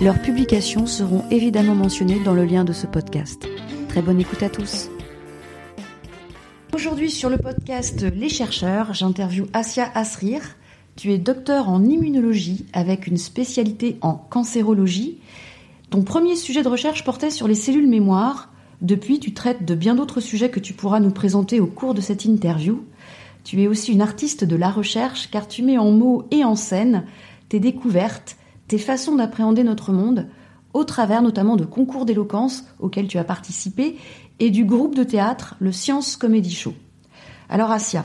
leurs publications seront évidemment mentionnées dans le lien de ce podcast. Très bonne écoute à tous. Aujourd'hui sur le podcast Les chercheurs, j'interviewe Asia Asrir. Tu es docteur en immunologie avec une spécialité en cancérologie. Ton premier sujet de recherche portait sur les cellules mémoire. Depuis, tu traites de bien d'autres sujets que tu pourras nous présenter au cours de cette interview. Tu es aussi une artiste de la recherche car tu mets en mots et en scène tes découvertes, tes façons d'appréhender notre monde, au travers notamment de concours d'éloquence auxquels tu as participé et du groupe de théâtre le Science Comedy Show. Alors Asia,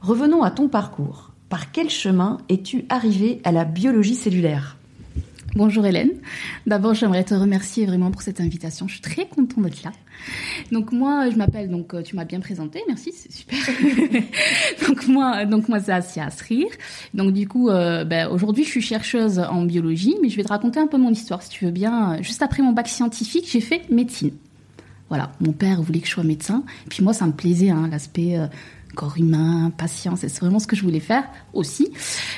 revenons à ton parcours. Par quel chemin es-tu arrivée à la biologie cellulaire? Bonjour Hélène. D'abord, j'aimerais te remercier vraiment pour cette invitation. Je suis très contente d'être là. Donc moi, je m'appelle donc euh, tu m'as bien présenté, merci, c'est super. donc moi, donc moi c'est Asia Asrir. Donc du coup, euh, ben, aujourd'hui, je suis chercheuse en biologie, mais je vais te raconter un peu mon histoire si tu veux bien. Juste après mon bac scientifique, j'ai fait médecine. Voilà, mon père voulait que je sois médecin, puis moi ça me plaisait hein, l'aspect euh, corps humain, patience, c'est vraiment ce que je voulais faire aussi.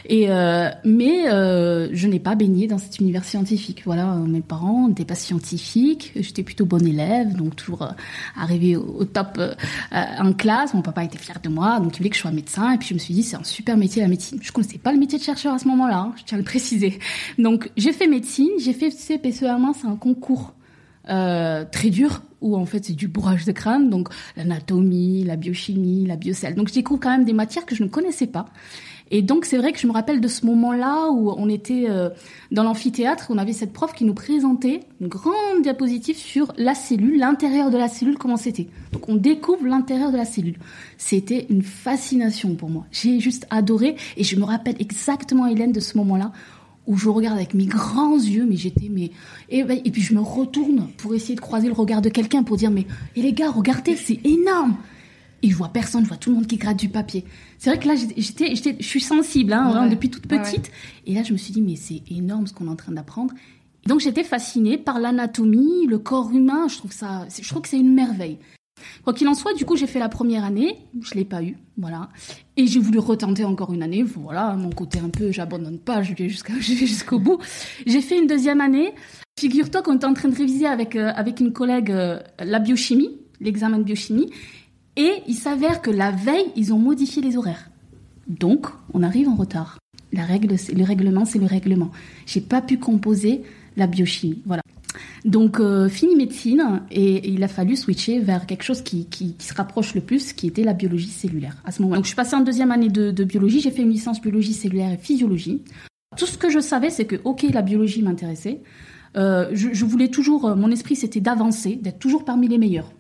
Et euh, mais euh, je n'ai pas baigné dans cet univers scientifique. Voilà, mes parents n'étaient pas scientifiques, j'étais plutôt bonne élève, donc toujours euh, arrivée au, top euh, en classe. Mon papa était fier de moi, donc il voulait que je sois médecin. Et puis je me suis dit c'est un super métier la médecine. Je connaissais pas le métier de chercheur à ce moment-là, hein, je tiens à le préciser. Donc j'ai fait médecine, j'ai fait CPCE1, c'est un concours euh, très dur où en fait c'est du bourrage de crâne, donc l'anatomie, la biochimie, la biocelle. Donc je découvre quand même des matières que je ne connaissais pas. Et donc c'est vrai que je me rappelle de ce moment-là où on était euh, dans l'amphithéâtre, on avait cette prof qui nous présentait une grande diapositive sur la cellule, l'intérieur de la cellule, comment c'était. Donc on découvre l'intérieur de la cellule. C'était une fascination pour moi. J'ai juste adoré et je me rappelle exactement Hélène de ce moment-là où je regarde avec mes grands yeux, mais j'étais mais et, et puis je me retourne pour essayer de croiser le regard de quelqu'un pour dire mais et les gars regardez c'est énorme et je vois personne, je vois tout le monde qui gratte du papier. C'est vrai que là j'étais j'étais je suis sensible hein, ouais, depuis toute petite ouais. et là je me suis dit mais c'est énorme ce qu'on est en train d'apprendre. Donc j'étais fascinée par l'anatomie, le corps humain, je trouve ça je trouve que c'est une merveille. Quoi qu'il en soit, du coup, j'ai fait la première année, je l'ai pas eu, voilà. Et j'ai voulu retenter encore une année, voilà, mon côté un peu, j'abandonne pas, je vais jusqu'au bout. J'ai fait une deuxième année. Figure-toi qu'on était en train de réviser avec euh, avec une collègue euh, la biochimie, l'examen de biochimie, et il s'avère que la veille, ils ont modifié les horaires. Donc, on arrive en retard. La règle, le règlement, c'est le règlement. J'ai pas pu composer la biochimie, voilà. Donc, euh, fini médecine et, il a fallu switcher vers quelque chose qui, qui, qui, se rapproche le plus, qui était la biologie cellulaire à ce moment. -là. Donc, je suis passée en deuxième année de, de biologie. J'ai fait une licence biologie cellulaire et physiologie. Tout ce que je savais, c'est que, ok, la biologie m'intéressait. Euh, je, je, voulais toujours, euh, mon esprit, c'était d'avancer, d'être toujours parmi les meilleurs.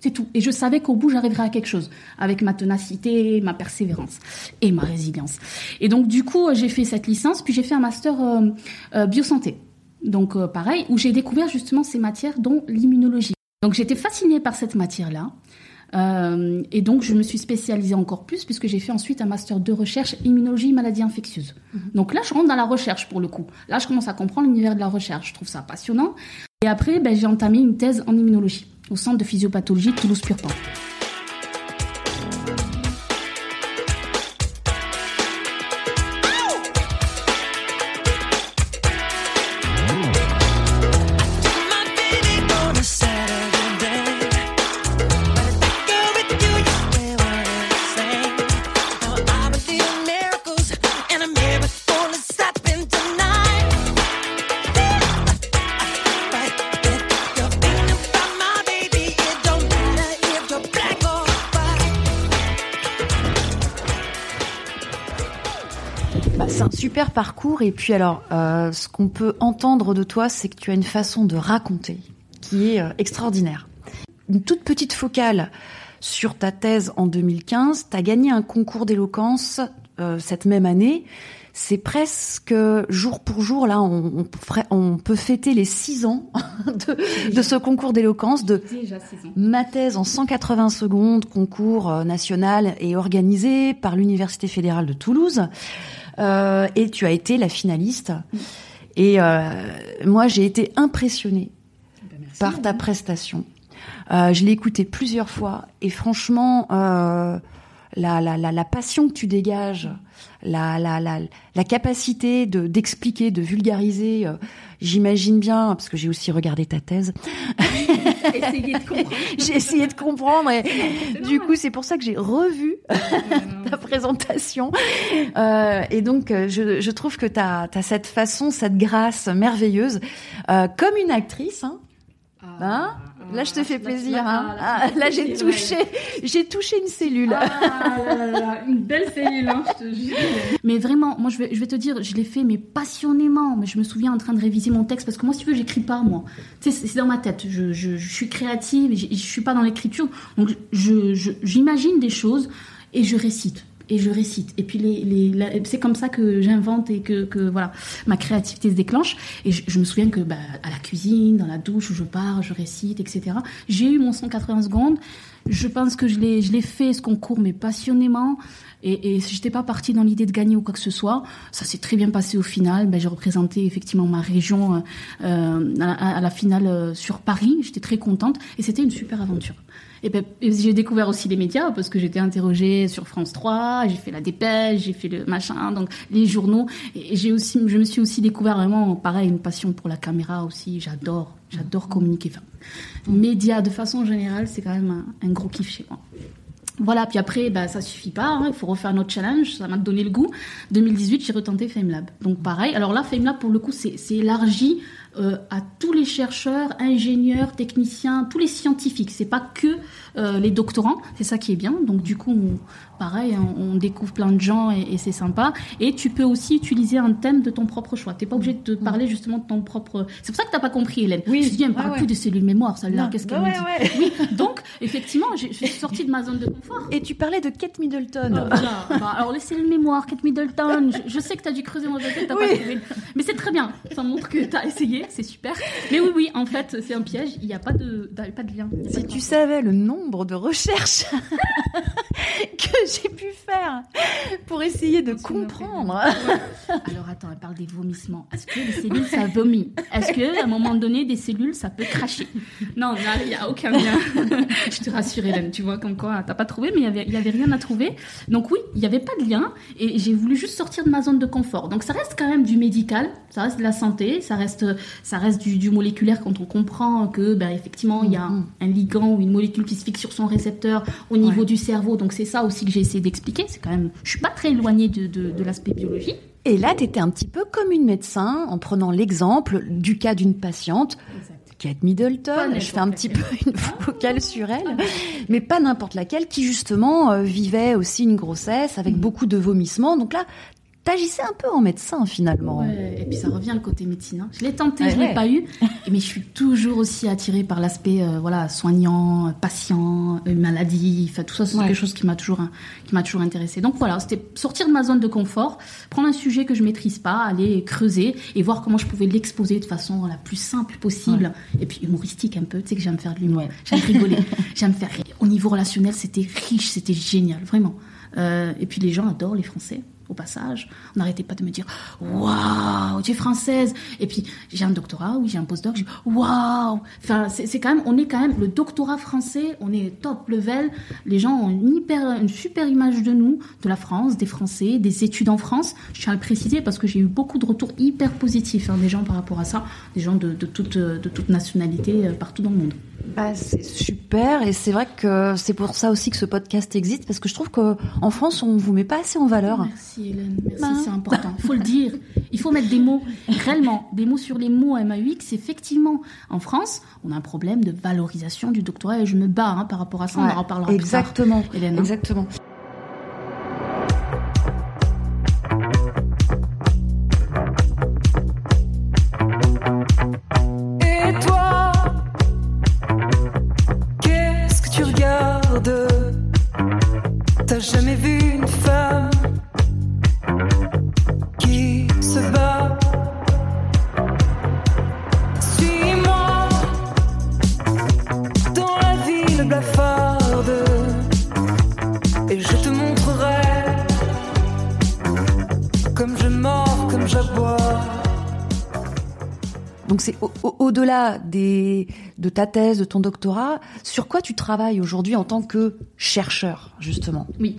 C'est tout. Et je savais qu'au bout, j'arriverais à quelque chose avec ma ténacité, ma persévérance et ma résilience. Et donc, du coup, j'ai fait cette licence, puis j'ai fait un master euh, euh, biosanté. Donc euh, pareil, où j'ai découvert justement ces matières, dont l'immunologie. Donc j'étais fascinée par cette matière-là. Euh, et donc je me suis spécialisée encore plus puisque j'ai fait ensuite un master de recherche immunologie maladies infectieuses. Mmh. Donc là je rentre dans la recherche pour le coup. Là je commence à comprendre l'univers de la recherche. Je trouve ça passionnant. Et après ben, j'ai entamé une thèse en immunologie au centre de physiopathologie de Toulouse-Purpan. Super parcours et puis alors euh, ce qu'on peut entendre de toi c'est que tu as une façon de raconter qui est euh, extraordinaire. Une toute petite focale sur ta thèse en 2015, tu as gagné un concours d'éloquence euh, cette même année. c'est presque jour pour jour. Là, on, on, peut fêter les six ans de, ce concours d'éloquence, de ma thèse en 180 secondes, concours national et organisé par l'Université fédérale de Toulouse. Euh, et tu as été la finaliste. Et euh, moi, j'ai été impressionnée ben, par ta prestation. je l'ai écoutée plusieurs fois et franchement, la, la, la, la, passion que tu dégages, la, la, la, la capacité de d'expliquer, de vulgariser. Euh, j'imagine bien, parce que j'ai aussi regardé ta thèse. j'ai essayé de comprendre. Et du coup, c'est pour ça que j'ai revu ta présentation. Euh, et donc, euh, je, je trouve que tu as, as, cette façon, cette grâce merveilleuse, euh, comme une actrice. Hein. Hein Là, je te fais plaisir. Hein. Ah, là, j'ai touché, j'ai touché une cellule. Ah, une belle cellule, hein, je te jure. Mais vraiment, moi, je vais, je vais te dire, je l'ai fait, mais passionnément. Mais je me souviens en train de réviser mon texte parce que moi, si tu veux, j'écris pas moi. Tu sais, c'est dans ma tête. Je, je, je suis créative, je, je suis pas dans l'écriture, donc je, j'imagine des choses et je récite et je récite. Et puis c'est comme ça que j'invente et que, voilà ma créativité se déclenche. Et je, me souviens que bah, à la cuisine, dans la douche où je pars, je récite, etc. J'ai eu mon 180 secondes. Je pense que je l'ai fait ce concours mais passionnément. Et, et j'étais pas partie dans l'idée de gagner ou quoi que ce soit. Ça s'est très bien passé au final. Ben, j'ai représenté effectivement ma région euh à, la finale euh, sur Paris. J'étais très contente et c'était une super aventure. Et, ben, j'ai découvert aussi les médias parce que j'étais interrogée sur France 3, j'ai fait la dépêche, j'ai fait le machin, donc les journaux. Et j'ai aussi, je me suis aussi découvert vraiment, pareil, une passion pour la caméra aussi. J'adore, j'adore communiquer. Enfin, médias de façon générale, c'est quand même un, gros kiff chez moi. Voilà, puis après, bah, ça suffit pas, hein, il faut refaire notre challenge, ça m'a donné le goût. 2018, j'ai retenté FameLab. Donc pareil, alors là, FameLab, pour le coup, c'est élargi à tous les chercheurs, ingénieurs, techniciens, tous les scientifiques. C'est pas que euh, les doctorants, c'est ça qui est bien. Donc du coup, pareil, hein, on, découvre plein de gens et, c'est sympa. Et tu peux aussi utiliser un thème de ton propre choix. Tu n'es pas obligé de te mm. parler justement de ton propre. C'est pour ça que tu n'as pas compris, Hélène. Oui. Je te dis, elle me parle plus de cellules mémoire, celle-là. Qu'est-ce qu'elle me dit Oui. Donc, effectivement, je suis sortie de ma zone de confort. Et tu parlais de Kate Middleton. Oh, bah, alors, les cellules mémoire, Kate Middleton, je, sais que tu as dû creuser mon tête, t'as pas trouvé. Mais c'est très bien. Ça montre que tu as essayé, c'est super. Mais oui, oui, en fait, c'est un piège. Il n'y a pas de, pas de lien. Si tu savais le nombre de recherches que j'ai pu faire pour essayer de comprendre. Alors attends, elle parle des vomissements. Est-ce que les cellules, ça vomit? Est-ce que à un moment donné, des cellules, ça peut cracher? Non, il n'y a aucun lien. Je te rassure, Hélène, tu vois, comme quoi, t'as pas trouvé, mais il n'y avait, avait rien à trouver. Donc oui, il n'y avait pas de lien, et j'ai voulu juste sortir de ma zone de confort. Donc ça reste quand même du médical, ça reste de la santé, ça reste, ça reste du, moléculaire quand on comprend que, ben, effectivement, il y a mm-hmm. un, ligand ou une molécule qui se fixe sur son récepteur au niveau du cerveau. Donc c'est ça aussi que j'ai essayé d'expliquer. C'est quand même, je suis pas très éloignée de, de, l'aspect biologie. Et là, tu étais un petit peu comme une médecin en prenant l'exemple du cas d'une patiente. Kate Middleton, je fais un petit peu une vocale sur elle, mais pas n'importe laquelle, qui justement euh, vivait aussi une grossesse avec mm. beaucoup de vomissements. Donc là, t'agissais un peu en médecin finalement. et puis ça revient le côté médecin. Hein. Je l'ai tenté, je l'ai pas eu, mais je suis toujours aussi attirée par l'aspect euh, voilà soignant, patient, euh, maladie. Enfin tout ça, c'est quelque chose qui m'a toujours qui m'a toujours intéressé. Donc voilà, c'était sortir de ma zone de confort, prendre un sujet que je maîtrise pas, aller creuser et voir comment je pouvais l'exposer de façon la plus simple possible et puis humoristique un peu. Tu sais que j'aime faire de l'humour, j'aime rigoler, j'aime faire. Au niveau relationnel, c'était riche, c'était génial, vraiment. Euh, et puis les gens adorent les Français au passage. On n'arrêtait pas de me dire Waouh, tu es française. Et puis j'ai un doctorat, oui, j'ai un postdoc. Waouh. Enfin, c'est quand même, on est quand même le doctorat français, on est top level. Les gens ont une hyper, une super image de nous, de la France, des Français, des études en France. Je tiens à le préciser parce que j'ai eu beaucoup de retours hyper positifs hein, des gens par rapport à ça, des gens de, de toute, de toute nationalité euh, partout dans le monde. Bah, c'est super et c'est vrai que c'est pour ça aussi que ce podcast existe parce que je trouve qu'en France on vous met pas assez en valeur. Merci Hélène, merci, bah. c'est important. Il faut le dire. Il faut mettre des mots réellement, des mots sur les mots MAUX. Effectivement, en France, on a un problème de valorisation du doctorat et je me bats hein, par rapport à ça. on en reparlera exactement, plus tard. Hélène, hein. exactement. Je Donc c'est au-delà de ta thèse, de ton doctorat, sur quoi tu travailles aujourd'hui en tant que chercheur, justement? Oui.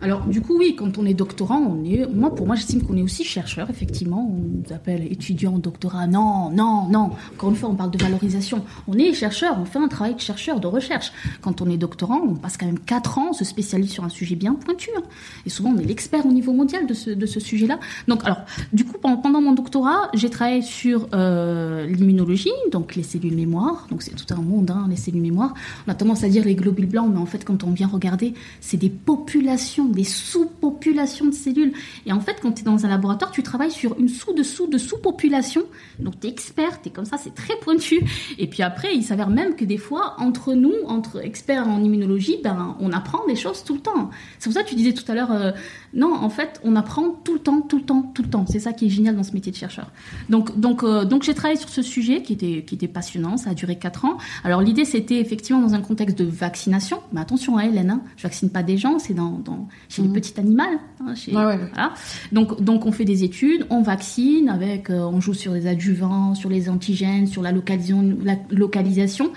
Alors, du coup, oui, quand on est doctorant, on est, moi, pour moi, j'estime qu'on est aussi chercheur, effectivement. On nous appelle étudiant, doctorat. Non, non, non. Encore une fois, on parle de valorisation. On est chercheur, on fait un travail de chercheur, de recherche. Quand on est doctorant, on passe quand même 4 ans, on se spécialise sur un sujet bien pointu. Hein. Et souvent, on est l'expert au niveau mondial de ce, de ce sujet-là. Donc, alors, du coup, pendant, mon doctorat, j'ai travaillé sur euh, l'immunologie, donc les cellules mémoire donc c'est tout un monde, hein, les cellules mémoire. On a tendance à dire les globules blancs, mais en fait, quand on vient regarder, c'est des populations, des sous-populations de cellules. Et en fait, quand tu es dans un laboratoire, tu travailles sur une sous-dessous de sous-population. Donc tu es expert, tu es comme ça, c'est très pointu. Et puis après, il s'avère même que des fois, entre nous, entre experts en immunologie, ben, on apprend des choses tout le temps. C'est pour ça que tu disais tout à l'heure, euh, non, en fait, on apprend tout le temps, tout le temps, tout le temps. C'est ça qui est génial dans ce métier de chercheur. Donc, donc, euh, donc j'ai travaillé sur ce sujet qui était, qui était passionnant. Ça a duré quatre ans. Alors, l'idée, c'était effectivement dans un contexte de vaccination. Mais attention, à hein, Hélène, hein, je vaccine pas des gens, c'est dans, dans, chez les mmh. petits animaux. Hein, chez, Voilà. Donc, donc, on fait des études, on vaccine avec, euh, on joue sur les adjuvants, sur les antigènes, sur la localisation. La localisation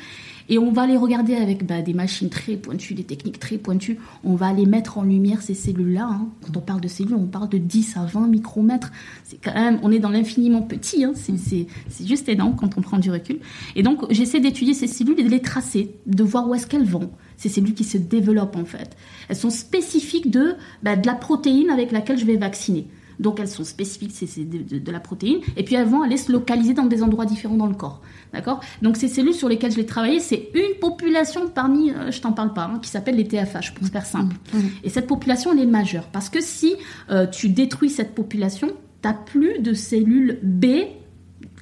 et on va les regarder avec bah, des machines très pointues, des techniques très pointues. On va les mettre en lumière, ces cellules-là. Hein. Quand on parle de cellules, on parle de 10 à 20 micromètres. C'est quand même, on est dans l'infiniment petit. Hein. C'est juste énorme quand on prend du recul. Et donc, j'essaie d'étudier ces cellules et de les tracer, de voir où est-ce qu'elles vont. Ces cellules qui se développent en fait. Elles sont spécifiques de, bah, de la protéine avec laquelle je vais vacciner. Donc elles sont spécifiques, c'est de, de, la protéine. Et puis elles vont aller se localiser dans des endroits différents dans le corps. D'accord? Donc ces cellules sur lesquelles je l'ai travaillé, c'est une population parmi, euh, je t'en parle pas, hein, qui s'appelle les TFH, pour faire simple. Mmh, mmh. Et cette population, elle est majeure. Parce que si euh, tu détruis cette population, tu n'as plus de cellules B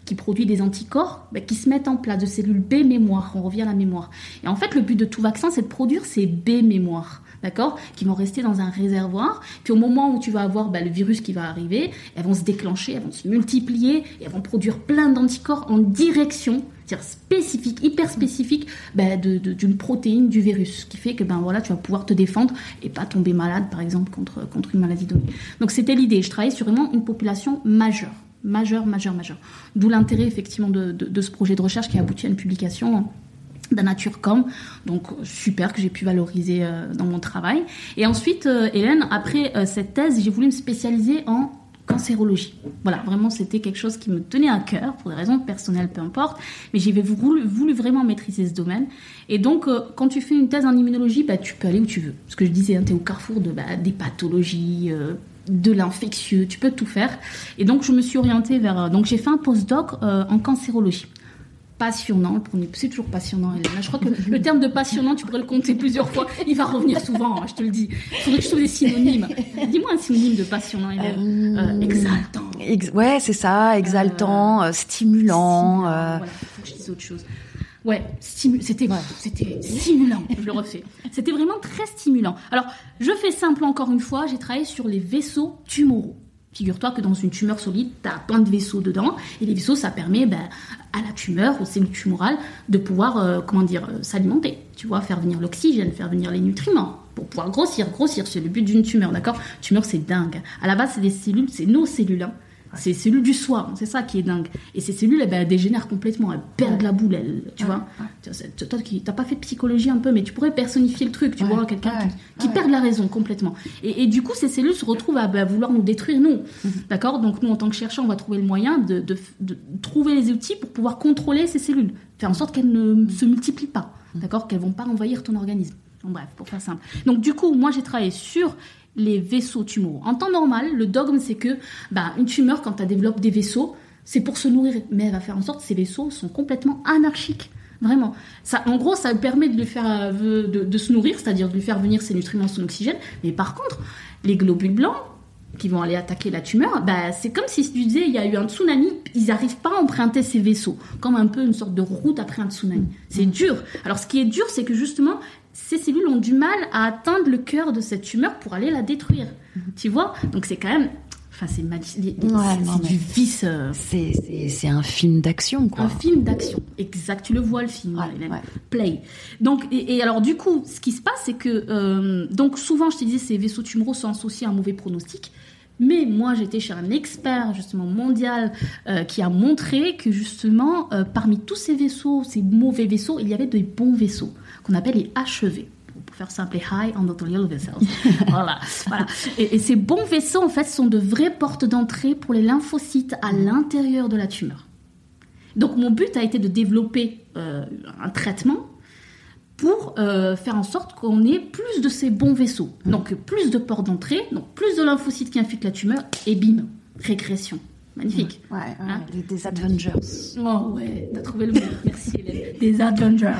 qui produisent des anticorps bah, qui se mettent en place, de cellules B mémoire. On revient à la mémoire. Et en fait, le but de tout vaccin, c'est de produire ces B mémoires d'accord? Qui vont rester dans un réservoir. Puis au moment où tu vas avoir bah, le virus qui va arriver, elles vont se déclencher, elles vont se multiplier, et elles vont produire plein d'anticorps en direction c'est-à-dire spécifique, hyper spécifique bah, d'une protéine du virus, ce qui fait que ben voilà, tu vas pouvoir te défendre et pas tomber malade, par exemple, contre, contre une maladie donnée. Donc c'était l'idée. Je travaillais sur vraiment une population majeure, majeure, majeure, majeure. D'où l'intérêt effectivement de, de, ce projet de recherche qui a abouti à une publication d'un Naturcom, donc super que j'ai pu valoriser euh, dans mon travail. Et ensuite, euh, Hélène, après euh, cette thèse, j'ai voulu me spécialiser en cancérologie. Voilà, vraiment, c'était quelque chose qui me tenait à cœur, pour des raisons personnelles, peu importe, mais j'avais voulu, vraiment maîtriser ce domaine. Et donc, quand tu fais une thèse en immunologie, bah, tu peux aller où tu veux. Ce que je disais, hein, tu es au carrefour de, bah, des pathologies, de l'infectieux, tu peux tout faire. Et donc, je me suis orientée vers... Donc, j'ai fait un postdoc en cancérologie passionnant. C'est toujours passionnant. Je crois que le terme de passionnant, tu pourrais le compter plusieurs fois. Il va revenir souvent, hein, je te le dis. Il faudrait que je trouve des synonymes. Dis-moi un synonyme de passionnant, Hélène. Euh, exaltant. ouais, c'est ça. Exaltant, euh, stimulant. Voilà, faut que je dise autre chose. Ouais, c'était c'était stimulant, je le refais. C'était vraiment très stimulant. Alors, je fais simple encore une fois, j'ai travaillé sur les vaisseaux tumoraux. Figure-toi que dans une tumeur solide, tu as plein de vaisseaux dedans, et les vaisseaux, ça permet ben, à la tumeur, aux cellules tumorales, de pouvoir, euh, comment dire, euh, s'alimenter. Tu vois, faire venir l'oxygène, faire venir les nutriments, pour pouvoir grossir. Grossir, c'est le but d'une tumeur, d'accord? Tumeur, c'est dingue. À la base, c'est des cellules, c'est nos cellules, hein. C'est cellules du soir, c'est ça qui est dingue. Et ces cellules, ben, elles dégénèrent complètement, elles perdent la boule, tu vois. Toi qui n'as pas fait de psychologie un peu, mais tu pourrais personnifier le truc, tu vois, quelqu'un qui, perd la raison complètement. Et, du coup, ces cellules se retrouvent à bah, vouloir nous détruire, nous. Mhm. D'accord? Donc, nous, en tant que chercheurs, on va trouver le moyen de, trouver les outils pour pouvoir contrôler ces cellules, faire en sorte qu'elles ne se multiplient pas, mhm. d'accord? Qu'elles vont pas envahir ton organisme. bref, pour faire simple. Donc, du coup, moi, j'ai travaillé sur les vaisseaux tumoraux. En temps normal, le dogme, c'est que bah, une tumeur, quand elle développe des vaisseaux, c'est pour se nourrir. Mais elle va faire en sorte que ces vaisseaux sont complètement anarchiques. Vraiment. Ça, en gros, ça permet de lui faire euh, de, se nourrir, c'est-à-dire de lui faire venir ses nutriments, son oxygène. Mais par contre, les globules blancs qui vont aller attaquer la tumeur, bah, c'est comme si tu disais il y a eu un tsunami, ils n'arrivent pas à emprunter ces vaisseaux, comme un peu une sorte de route après un tsunami. C'est dur. Alors ce qui est dur, c'est que justement, ces cellules ont du mal à atteindre le cœur de cette tumeur pour aller la détruire. Mhm. Tu vois? Donc c'est quand même Enfin, c'est magnifique. Ouais, du vice. euh, C'est- un film d'action, quoi. un film d'action. Exact. Tu le vois, le film. Ouais, Hélène. ouais. Play. Donc, et, et alors, du coup, ce qui se passe, c'est que, euh, donc, souvent, je te disais, ces vaisseaux tumoraux sont associés à un mauvais pronostic. Mais moi, j'étais chez un expert, justement, mondial, euh, qui a montré que, justement, euh, parmi tous ces vaisseaux, ces mauvais vaisseaux, il y avait des bons vaisseaux, qu'on appelle les HEV. Faire simple, les High Endothelial Vessels. voilà, voilà. Et, et ces bons vaisseaux, en fait, sont de vraies portes d'entrée pour les lymphocytes à l'intérieur de la tumeur. Donc mon but a été de développer euh, un traitement pour euh, faire en sorte qu'on ait plus de ces bons vaisseaux. Donc plus de portes d'entrée, donc plus de lymphocytes qui infiltrent la tumeur, et bim, régression. Magnifique. Ouais, ouais, Hein des Avengers. Oh ouais, t'as trouvé le mot. Merci Hélène. Des Avengers.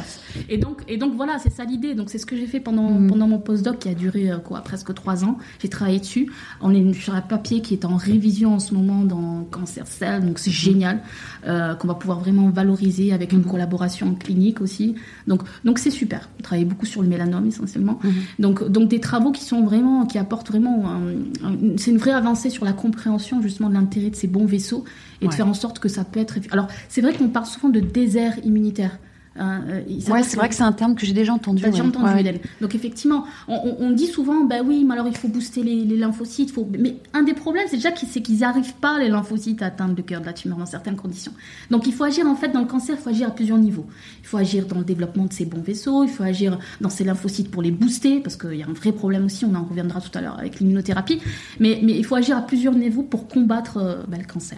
Et donc, et donc voilà, c'est ça l'idée. Donc c'est ce que j'ai fait pendant, Mhm. pendant mon postdoc qui a duré euh, quoi, presque trois ans. J'ai travaillé dessus. On est sur un papier qui est en révision en ce moment dans Cancer Cell, donc c'est génial, euh, qu'on va pouvoir vraiment valoriser avec une collaboration clinique aussi. Donc donc c'est super. On travaille beaucoup sur le mélanome essentiellement. Donc donc des travaux qui sont vraiment, qui apportent vraiment, un- un- c'est une vraie avancée sur la compréhension justement de l'intérêt de ces bons vaisseaux et de faire en sorte que ça peut être. Alors, c'est vrai qu'on parle souvent de désert immunitaire. Hein, euh, Ouais, c'est vrai que c'est un terme que j'ai déjà entendu. Déjà ouais. entendu, Ouais. Hélène. Donc effectivement, on, on- on dit souvent, bah oui, mais alors il faut booster les, les lymphocytes. Faut... Mais un des problèmes, c'est déjà qu'ils qu'ils n'arrivent pas, les lymphocytes, à atteindre le cœur de la tumeur dans certaines conditions. Donc il faut agir, en fait, dans le cancer, il faut agir à plusieurs niveaux. Il faut agir dans le développement de ces bons vaisseaux, il faut agir dans ces lymphocytes pour les booster, parce qu'il y a un vrai problème aussi, on en reviendra tout à l'heure avec l'immunothérapie. Mais, mais il faut agir à plusieurs niveaux pour combattre euh, bah, le cancer.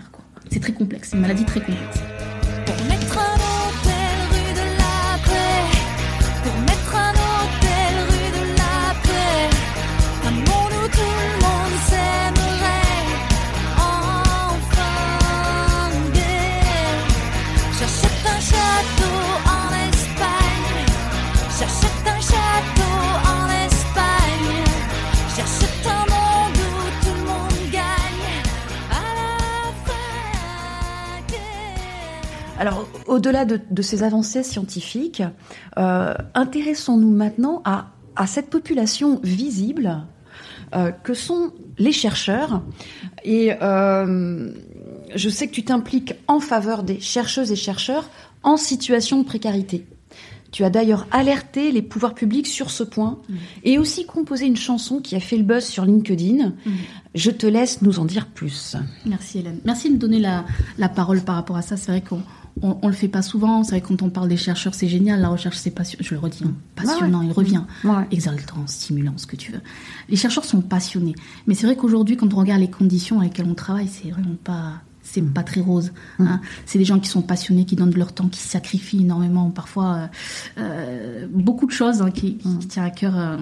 C'est très complexe, c'est une maladie très complexe. Pour mettre Alors, au-delà de, de ces avancées scientifiques, euh, intéressons-nous maintenant à, à cette population visible euh, que sont les chercheurs. Et euh, je sais que tu t'impliques en faveur des chercheuses et chercheurs en situation de précarité. Tu as d'ailleurs alerté les pouvoirs publics sur ce point et aussi composé une chanson qui a fait le buzz sur LinkedIn. Je te laisse nous en dire plus. Merci Hélène. Merci de me donner la, la parole par rapport à ça. C'est vrai qu'on on, on le fait pas souvent. C'est vrai que quand on parle des chercheurs, c'est génial. La recherche, c'est passionnant. Je le redis, hein, passionnant. Il revient. Ouais. Exaltant, stimulant, ce que tu veux. Les chercheurs sont passionnés. Mais c'est vrai qu'aujourd'hui, quand on regarde les conditions avec lesquelles on travaille, c'est vraiment pas c'est pas très rose. hein. C'est des gens qui sont passionnés, qui donnent de leur temps, qui sacrifient énormément, parfois euh, euh, beaucoup de choses hein, qui, qui, qui tient à cœur euh,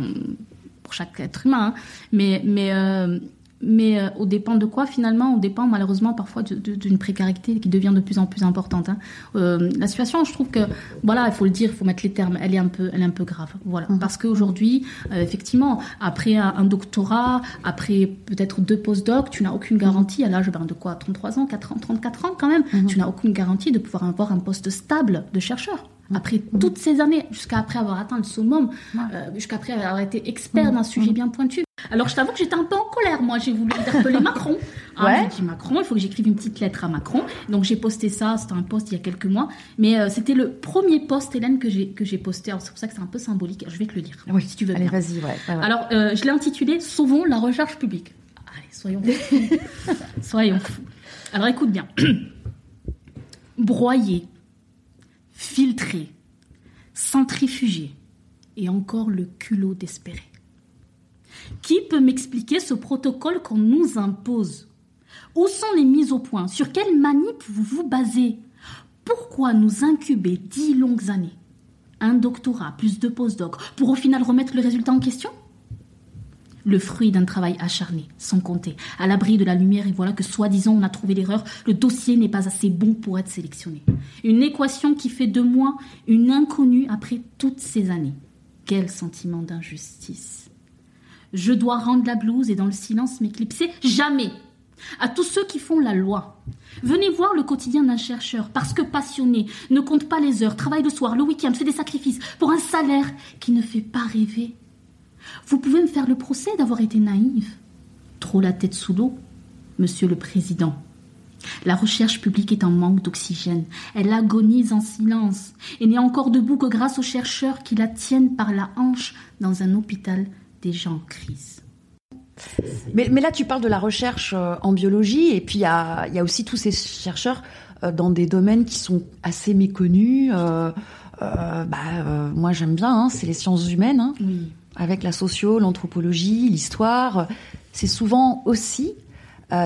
pour chaque être humain. hein. Mais mais euh, mais euh, au dépend de quoi finalement On dépend malheureusement parfois d'une précarité qui devient de plus en plus importante. hein. Euh, la situation, je trouve que voilà, il faut le dire, il faut mettre les termes. Elle est un peu, elle est un peu grave. Voilà, parce qu'aujourd'hui, euh, effectivement, après un, un doctorat, après peut-être deux post-docs, tu n'as aucune garantie à l'âge ben, de quoi 33 ans, 4 ans, 34 ans quand même. Tu n'as aucune garantie de pouvoir avoir un poste stable de chercheur. Après toutes ces années, jusqu'à après avoir atteint le summum, euh, jusqu'à après avoir été expert d'un sujet bien pointu. Alors je t'avoue que j'étais un peu en colère. Moi, j'ai voulu interpeller Macron. Hein, Ouais. J'ai dit Macron, il faut que j'écrive une petite lettre à Macron. Donc j'ai posté ça. C'était un post il y a quelques mois, mais euh, c'était le premier post Hélène que j'ai que j'ai posté. Alors c'est pour ça que c'est un peu symbolique. Je vais te le lire. si tu veux Allez, vas-y, ouais. ouais, ouais. Alors, euh, je l'ai intitulé Sauvons la recherche publique. Allez, soyons fous. soyons fous. Alors, écoute bien. Broyer, filtrer, centrifuger et encore le culot d'espérer. Qui peut m'expliquer ce protocole qu'on nous impose? Où sont les mises au point? Sur quelle manip vous vous basez Pourquoi nous incuber dix longues années? Un doctorat plus deux postdocs pour au final remettre le résultat en question? Le fruit d'un travail acharné, sans compter, à l'abri de la lumière, et voilà que soi-disant on a trouvé l'erreur, le dossier n'est pas assez bon pour être sélectionné. Une équation qui fait de moi une inconnue après toutes ces années. Quel sentiment d'injustice. Je dois rendre la blouse et dans le silence m'éclipser Jamais À tous ceux qui font la loi. Venez voir le quotidien d'un chercheur, parce que passionné, ne compte pas les heures, travaille le soir, le week-end, fait des sacrifices, pour un salaire qui ne fait pas rêver. Vous pouvez me faire le procès d'avoir été naïve, trop la tête sous l'eau. Monsieur le Président. La recherche publique est en manque d'oxygène. Elle agonise en silence et n'est encore debout que grâce aux chercheurs qui la tiennent par la hanche dans un hôpital déjà en crise. Mais, mais là, tu parles de la recherche euh, en biologie, et puis il y a, il y a aussi tous ces chercheurs euh, dans des domaines qui sont assez méconnus. Euh, euh, bah, euh, moi, j'aime bien, hein, c'est les sciences humaines, hein, Oui. avec la socio, l'anthropologie, l'histoire. C'est souvent aussi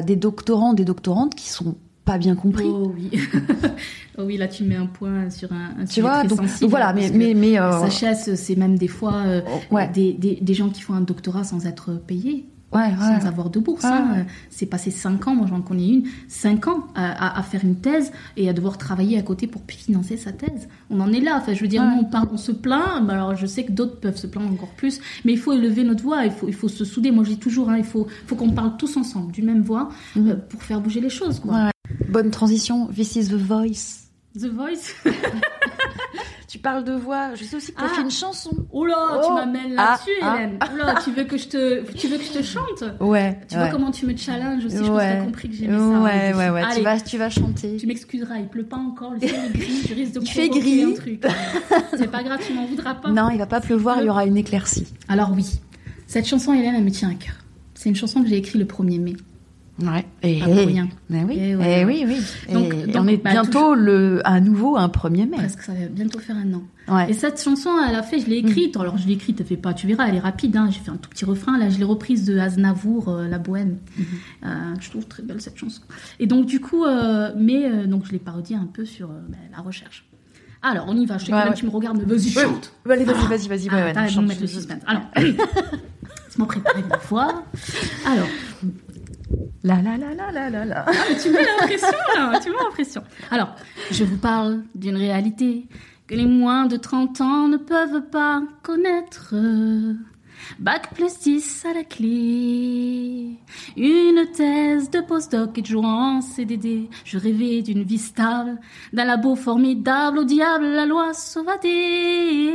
des doctorants, des doctorantes qui sont pas bien compris. Oh oui. oh oui, là tu mets un point sur un, un tu sujet vois, très donc, sensible, donc voilà, mais, mais, mais euh, chasse, c'est même des fois euh, ouais, des, des, des gens qui font un doctorat sans être payés, ouais, sans avoir de bourse. Hein. C'est passé cinq ans, moi j'en connais une, cinq ans à, à- à faire une thèse et à devoir travailler à côté pour financer sa thèse. On en est là. Enfin, je veux dire, nous on parle, on se plaint. mais alors je sais que d'autres peuvent se plaindre encore plus, mais il faut élever notre voix. Il faut, il faut se souder. Moi je dis toujours, hein, il faut, faut qu'on parle tous ensemble d'une même voix Mhm. euh, pour faire bouger les choses. Quoi. Ouais. Bonne transition, This is the voice. The Voice? Tu parles de voix, je sais aussi que tu as Ah. fait une chanson. Oh là, tu Oh. m'amènes Ah, là-dessus, ah. Hélène. Oh là, tu veux que je te, tu veux que je te chante? Ouais. Tu vois comment tu me challenges aussi, je pense que Ouais. t'as compris que j'aimais ça. Ouais, ouais, ouais. Allez, Tu vas, tu vas chanter. tu m'excuseras, il pleut pas encore, le ciel est gris, je risque de Il fait gris. un truc. C'est pas grave, tu m'en voudras pas. Non, il va pas pleuvoir, il y aura une éclaircie. Alors oui, cette chanson, Hélène, elle me tient à cœur. C'est une chanson que j'ai écrite le 1er mai. Ouais. Et Pas pour rien. Mais oui. Et Et, ouais. oui, oui. Donc- et donc, on est bah, bientôt le, à nouveau un 1er mai. Presque, ça va bientôt faire un an. Et Ouais. cette chanson, elle a fait, je l'ai écrite. Alors, je l'ai écrite, elle fait pas, tu verras, elle est rapide. Hein. J'ai fait un tout petit refrain. Là, je l'ai reprise de Aznavour, euh, La Bohème. Euh, je trouve très belle cette chanson. Et donc, du coup, euh, mais euh, donc, je l'ai parodiée un peu sur euh, ben, la recherche. Alors, on y va. Je sais que Ouais, là, ouais. tu me regardes, mais vas-y, Ouais. chante. Allez, vas-y, vas-y, vas-y. Ah, ouais, ouais, attends, chante, ils vont mettre le suspense. Alors, laisse-moi préparer ma voix. Alors, La la la la la la. Ah, tu mets l'impression là, tu mets l'impression. Alors, je vous parle d'une réalité que les moins de 30 ans ne peuvent pas connaître. Bac plus 10 à la clé, une thèse de postdoc et de jour en CDD. Je rêvais d'une vie stable, d'un labo formidable, au diable la loi sauvadée.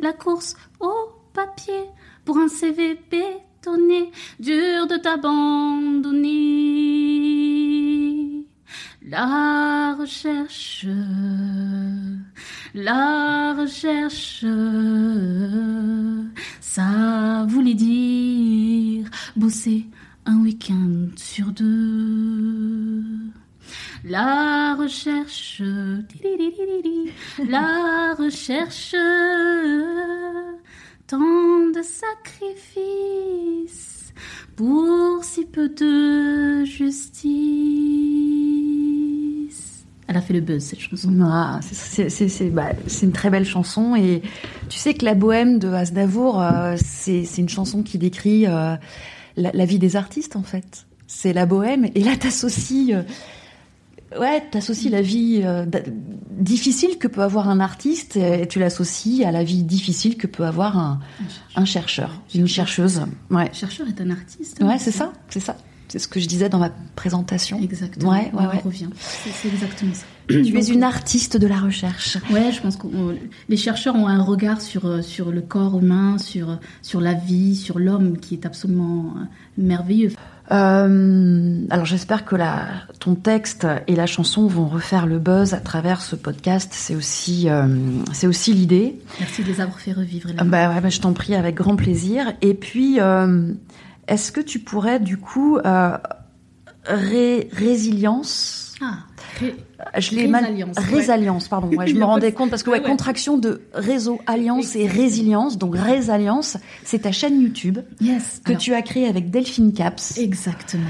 La course au papier pour un CV dur de t'abandonner. La recherche, la recherche, ça voulait dire bosser un week-end sur deux. La recherche, la recherche, tant de sacrifices pour si peu de justice. Elle a fait le buzz cette chanson. Ah, c'est- bah, une très belle chanson et tu sais que la bohème de Aznavour, euh, c'est une chanson qui décrit euh, la, la vie des artistes en fait. C'est la bohème et là t'associes, euh, ouais, t'associes la vie euh, difficile que peut avoir un artiste et tu l'associes à la vie difficile que peut avoir un, un chercheur, une chercheuse. Ouais, chercheur est un artiste. ouais, c'est ça, c'est ça. C'est ce que je disais dans ma présentation. Exactement. Ouais, ouais, On revient. C'est exactement ça. Tu es une artiste de la recherche. Ouais, je pense que les chercheurs ont un regard sur, euh, sur le corps humain, sur, sur la vie, sur l'homme qui est absolument euh, merveilleux. Euh, alors j'espère que la, ton texte et la chanson vont refaire le buzz à travers ce podcast. C'est aussi, euh, c'est aussi l'idée. Merci de les avoir fait revivre. Ah Bah, ouais, bah, je t'en prie avec grand plaisir. Et puis, euh, est-ce que tu pourrais du coup euh, ré- résilience Ah, je l'ai mal Résalience, ouais. pardon ouais, je me rendais compte parce que Ouais, contraction de réseau alliance et résilience donc résalience c'est ta chaîne YouTube yes. que Alors, tu as créée avec Delphine Caps Exactement.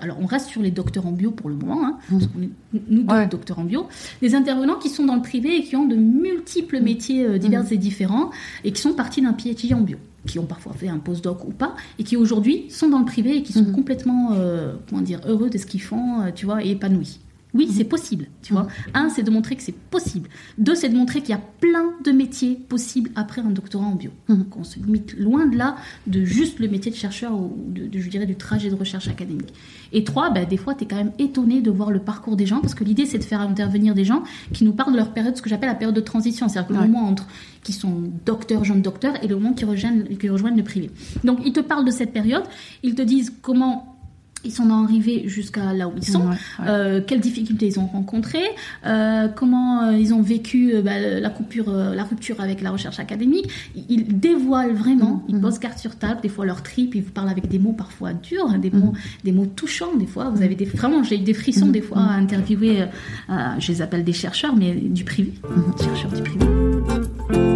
Alors, on reste sur les docteurs en bio pour le moment, hein, parce est, nous deux Mmh. Docteurs en bio, des intervenants qui sont dans le privé et qui ont de multiples métiers euh, divers Mmh. et différents et qui sont partis d'un PhD en bio, qui ont parfois fait un postdoc ou pas, et qui aujourd'hui sont dans le privé et qui sont complètement, euh, comment dire, heureux de ce qu'ils font, euh, tu vois, et épanouis. Oui, c'est possible, tu vois. Un, c'est de montrer que c'est possible. Deux, c'est de montrer qu'il y a plein de métiers possibles après un doctorat en bio. Mhm. Qu'on se limite loin de là de juste le métier de chercheur ou de, de, je dirais, du trajet de recherche académique. Et trois, bah, des fois, tu es quand même étonné de voir le parcours des gens parce que l'idée, c'est de faire intervenir des gens qui nous parlent de leur période, ce que j'appelle la période de transition. C'est-à-dire que le moment entre qui sont docteurs, jeunes docteurs et le moment qui rejoignent, qui rejoignent le privé. Donc, ils te parlent de cette période, ils te disent comment ils sont arrivés jusqu'à là où ils sont, Ouais, ouais. euh, quelles difficultés ils ont rencontrées, euh, comment euh, ils ont vécu euh, bah, la coupure, la rupture avec la recherche académique. Ils, dévoilent vraiment, ils Mhm. posent carte sur table, des fois leur trip, ils vous parlent avec des mots parfois durs, hein, des Mhm. mots, des mots touchants des fois. Vous avez des vraiment, j'ai eu des frissons des fois à interviewer. je les appelle des chercheurs, mais du privé, chercheurs du privé.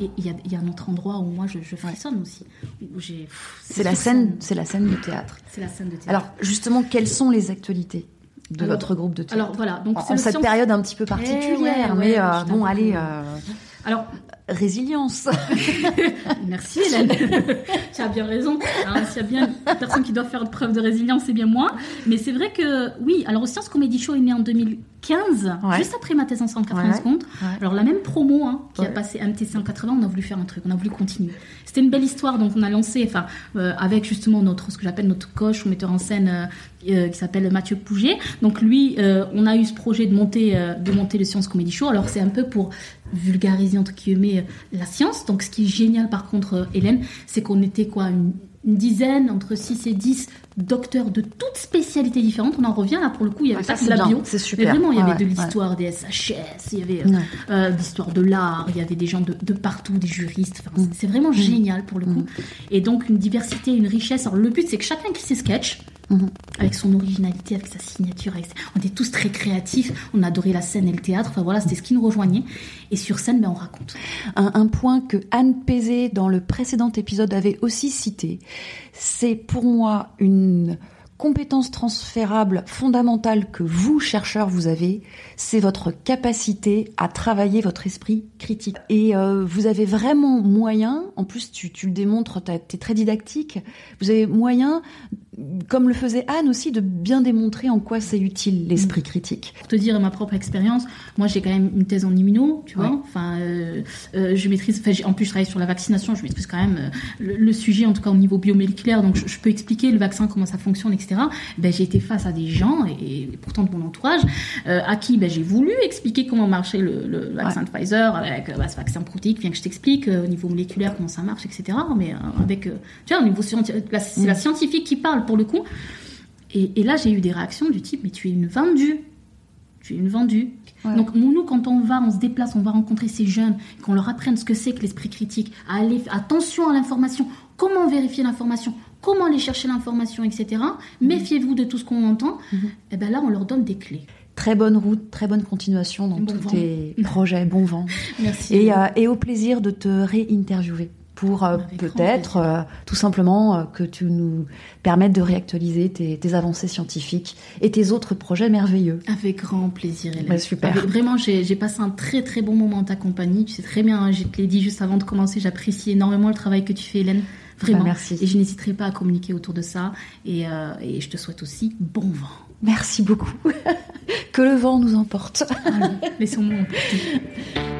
Et il y, a- il y a un autre endroit où moi je, je frissonne aussi. C'est la scène, c'est la scène du théâtre. C'est la scène de théâtre. Alors justement, quelles sont les actualités de Alors- votre groupe de théâtre alors voilà, donc en, en cette science- période un petit peu Eh particulière, ouais, mais ouais, euh, bon, allez, euh, Alors, résilience. merci Hélène. tu as bien raison. Hein, S'il y a bien une personne qui doit faire preuve de résilience, c'est bien moi. Mais c'est vrai que, oui, alors Science Comedy Show est né en 2015, Ouais. juste après ma thèse en 180 Ouais. secondes. Ouais. Alors la même promo hein, qui a passé MTC en 80, on a voulu faire un truc, on a voulu continuer. C'était une belle histoire, donc on a lancé, enfin, euh, avec justement notre, ce que j'appelle notre coach ou metteur en scène euh, euh, qui s'appelle Mathieu Pouget. Donc lui, on a eu ce projet de monter, de monter le Science Comedy Show. Alors c'est un peu pour vulgariser entre guillemets la science. Donc ce qui est génial par contre, Hélène, c'est qu'on était quoi une, une dizaine, entre 6 et 10 docteurs de toutes spécialités différentes. On en revient là pour le coup, il y avait Ah, ça, pas que c'est de la bio. c'est Mais super. vraiment, il y Ouais, avait de ouais, l'histoire des SHS, il y avait euh, Ouais. euh, de l'histoire de l'art, il y avait des gens de, de partout, des juristes. Enfin, Mm. c'est- vraiment génial pour le coup. Et donc une diversité, une richesse. Alors le but, c'est que chacun qui ses sketchs, Mhm. avec son originalité, avec sa signature, avec... on était tous très créatifs. On adorait la scène et le théâtre. Enfin voilà, c'était ce qui nous rejoignait. Et sur scène, ben, on raconte. Un, un point que Anne Pézé, dans le précédent épisode, avait aussi cité, c'est pour moi une compétence transférable fondamentale que vous, chercheurs, vous avez, c'est votre capacité à travailler votre esprit critique. Et euh, vous avez vraiment moyen, en plus tu, tu le démontres, tu es très didactique, vous avez moyen, comme le faisait Anne aussi, de bien démontrer en quoi c'est utile l'esprit critique. Pour te dire ma propre expérience, moi j'ai quand même une thèse en immuno, tu vois. Ouais. Enfin, euh, euh, je maîtrise. Enfin, en plus, je travaille sur la vaccination. Je maîtrise quand même euh, le, le sujet, en tout cas au niveau biomoléculaire. Donc, je, je peux expliquer le vaccin, comment ça fonctionne, etc. Ben, j'ai été face à des gens et, et pourtant de mon entourage à qui ben, j'ai voulu expliquer comment marchait le, le vaccin de Pfizer avec bah, ce vaccin protéique. Viens que je t'explique au niveau moléculaire comment ça marche, etc. Mais avec, tu vois, au niveau scientifique, c'est la scientifique qui parle pour le coup. Et, et là, j'ai eu des réactions du type, mais tu es une vendue. Tu es une vendue. Ouais. Donc nous, quand on va, on se déplace, on va rencontrer ces jeunes, qu'on leur apprenne ce que c'est que l'esprit critique, à aller, attention à l'information, comment vérifier l'information, comment aller chercher l'information, etc. Méfiez-vous de tout ce qu'on entend. Et ben là, on leur donne des clés. Très bonne route, très bonne continuation dans Bon tous vent. tes projets, bon vent. Merci. Et, euh, et au plaisir de te réinterviewer pour euh, peut-être euh, tout simplement euh, que tu nous permettes de réactualiser tes, tes avancées scientifiques et tes autres projets merveilleux. Avec grand plaisir, Hélène. Ouais, super. Avec- vraiment, j'ai passé un très très bon moment en ta compagnie. Tu sais très bien, hein, je te l'ai dit juste avant de commencer, j'apprécie énormément le travail que tu fais, Hélène. Vraiment. Bah, merci. Et je n'hésiterai pas à communiquer autour de ça. Et, et je te souhaite aussi bon vent. Merci beaucoup. que le vent nous emporte. Allez, Laissons-moi emporter.